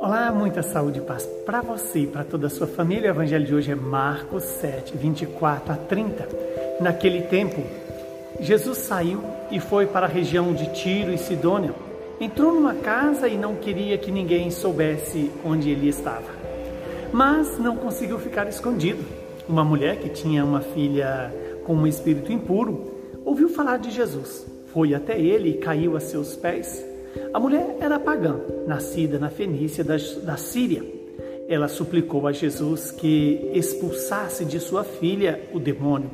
Olá, muita saúde e paz para você e para toda a sua família. O evangelho de hoje é Marcos 7, 24 a 30. Naquele tempo, Jesus saiu e foi para a região de Tiro e Sidônia. Entrou numa casa e não queria que ninguém soubesse onde ele estava. Mas não conseguiu ficar escondido. Uma mulher que tinha uma filha com um espírito impuro ouviu falar de Jesus. Foi até ele e caiu a seus pés a mulher era pagã, nascida na Fenícia da, da Síria. Ela suplicou a Jesus que expulsasse de sua filha o demônio.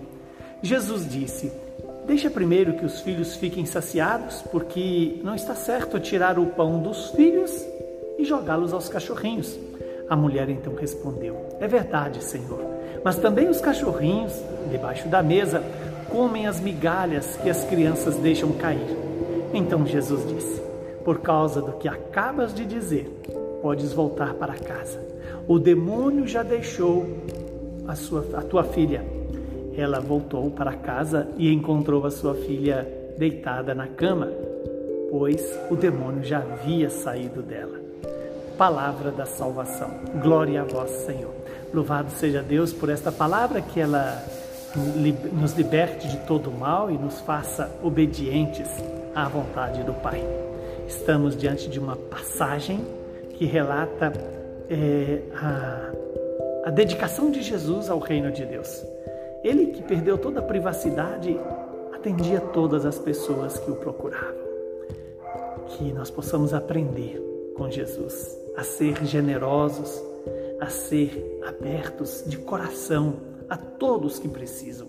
Jesus disse: Deixa primeiro que os filhos fiquem saciados, porque não está certo tirar o pão dos filhos e jogá-los aos cachorrinhos. A mulher então respondeu: É verdade, Senhor, mas também os cachorrinhos, debaixo da mesa, comem as migalhas que as crianças deixam cair. Então Jesus disse: por causa do que acabas de dizer, podes voltar para casa. O demônio já deixou a, sua, a tua filha. Ela voltou para casa e encontrou a sua filha deitada na cama, pois o demônio já havia saído dela. Palavra da salvação. Glória a vós, Senhor. Louvado seja Deus por esta palavra que ela nos liberte de todo mal e nos faça obedientes à vontade do Pai. Estamos diante de uma passagem que relata é, a, a dedicação de Jesus ao reino de Deus. Ele que perdeu toda a privacidade, atendia todas as pessoas que o procuravam. Que nós possamos aprender com Jesus a ser generosos, a ser abertos de coração a todos que precisam.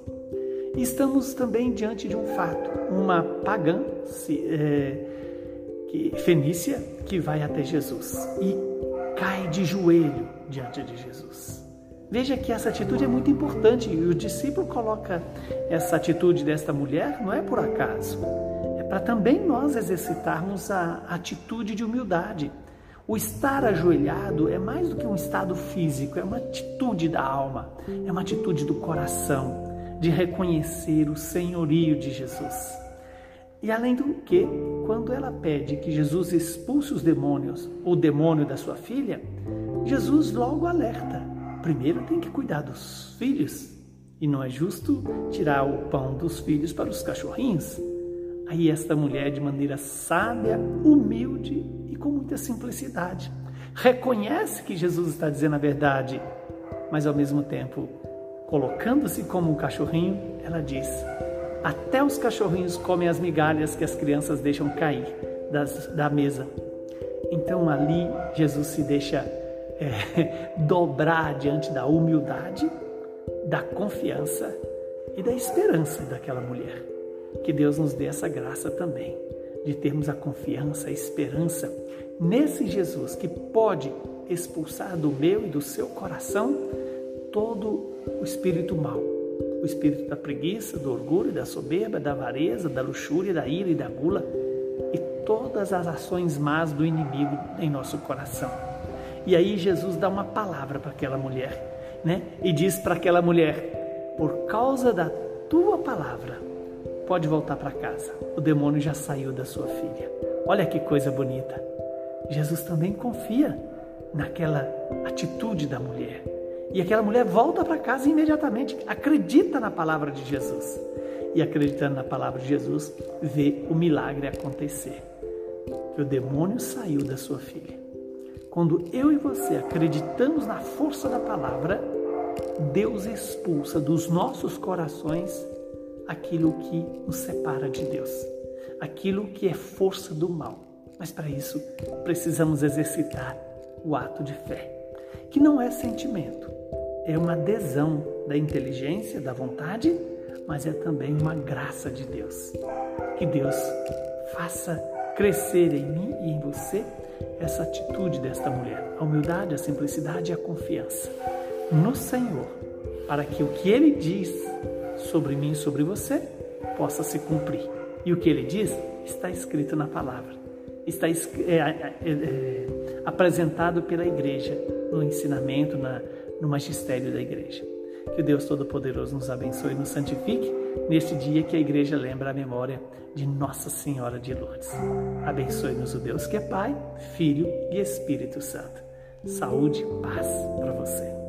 Estamos também diante de um fato: uma pagã é, que, fenícia que vai até Jesus e cai de joelho diante de Jesus. Veja que essa atitude é muito importante e o discípulo coloca essa atitude desta mulher não é por acaso, é para também nós exercitarmos a atitude de humildade. O estar ajoelhado é mais do que um estado físico, é uma atitude da alma, é uma atitude do coração, de reconhecer o senhorio de Jesus. E além do que, quando ela pede que Jesus expulse os demônios, o demônio da sua filha, Jesus logo alerta: primeiro tem que cuidar dos filhos, e não é justo tirar o pão dos filhos para os cachorrinhos. Aí esta mulher, de maneira sábia, humilde com muita simplicidade, reconhece que Jesus está dizendo a verdade, mas ao mesmo tempo, colocando-se como um cachorrinho, ela diz: até os cachorrinhos comem as migalhas que as crianças deixam cair das, da mesa. Então ali Jesus se deixa é, dobrar diante da humildade, da confiança e da esperança daquela mulher. Que Deus nos dê essa graça também, de termos a confiança, a esperança nesse Jesus que pode expulsar do meu e do seu coração todo o espírito mau o espírito da preguiça, do orgulho, da soberba, da avareza, da luxúria, da ira e da gula e todas as ações más do inimigo em nosso coração. E aí Jesus dá uma palavra para aquela mulher, né? E diz para aquela mulher: por causa da tua palavra, pode voltar para casa. O demônio já saiu da sua filha. Olha que coisa bonita. Jesus também confia naquela atitude da mulher. E aquela mulher volta para casa imediatamente, acredita na palavra de Jesus. E acreditando na palavra de Jesus, vê o milagre acontecer. Que o demônio saiu da sua filha. Quando eu e você acreditamos na força da palavra, Deus expulsa dos nossos corações aquilo que nos separa de Deus, aquilo que é força do mal. Mas para isso, precisamos exercitar o ato de fé, que não é sentimento, é uma adesão da inteligência, da vontade, mas é também uma graça de Deus. Que Deus faça crescer em mim e em você essa atitude desta mulher, a humildade, a simplicidade e a confiança no Senhor, para que o que Ele diz sobre mim e sobre você possa se cumprir. E o que Ele diz está escrito na palavra, está é, é, é, é, apresentado pela igreja no ensinamento, na, no magistério da igreja. Que o Deus Todo-Poderoso nos abençoe e nos santifique neste dia que a igreja lembra a memória de Nossa Senhora de Lourdes. Abençoe-nos o Deus que é Pai, Filho e Espírito Santo. Saúde, paz para você.